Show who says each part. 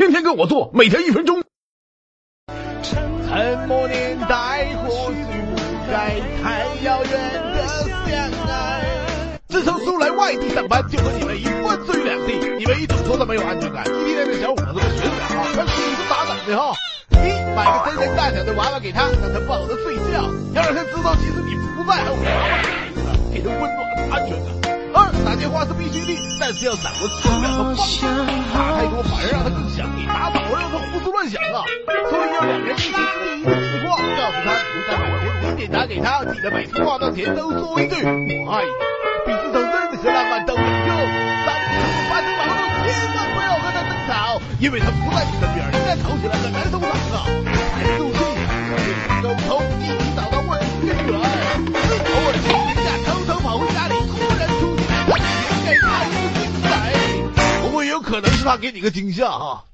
Speaker 1: 天天跟我做，每天一分钟。
Speaker 2: 沉默年代或许不该太遥远的相爱。自从苏来外地上班，就和你们一分碎两地。你们一直说的没有安全感，一天的小伙子都学不了，他死是咋整的哈。一买个真人大小的娃娃给他，让他抱着睡觉，要让他知道其实你不在，还有娃娃给他温暖安全感。二打电话是必须的，但是要掌握质量和方法，所以要两人一起制定一个计划，告诉他不在买前五点打给他，记得每次挂断前都说一句我爱你，比世上任何浪漫都有用。三发生矛盾千万不要和他争吵，因为他不在你身边，一旦吵起来很难收场啊。严肃性，沟通，一起找到问题根源。偶尔请年假偷偷跑回家里，突然出现，给他一个惊喜，不过也有可能是他给你个惊吓哈。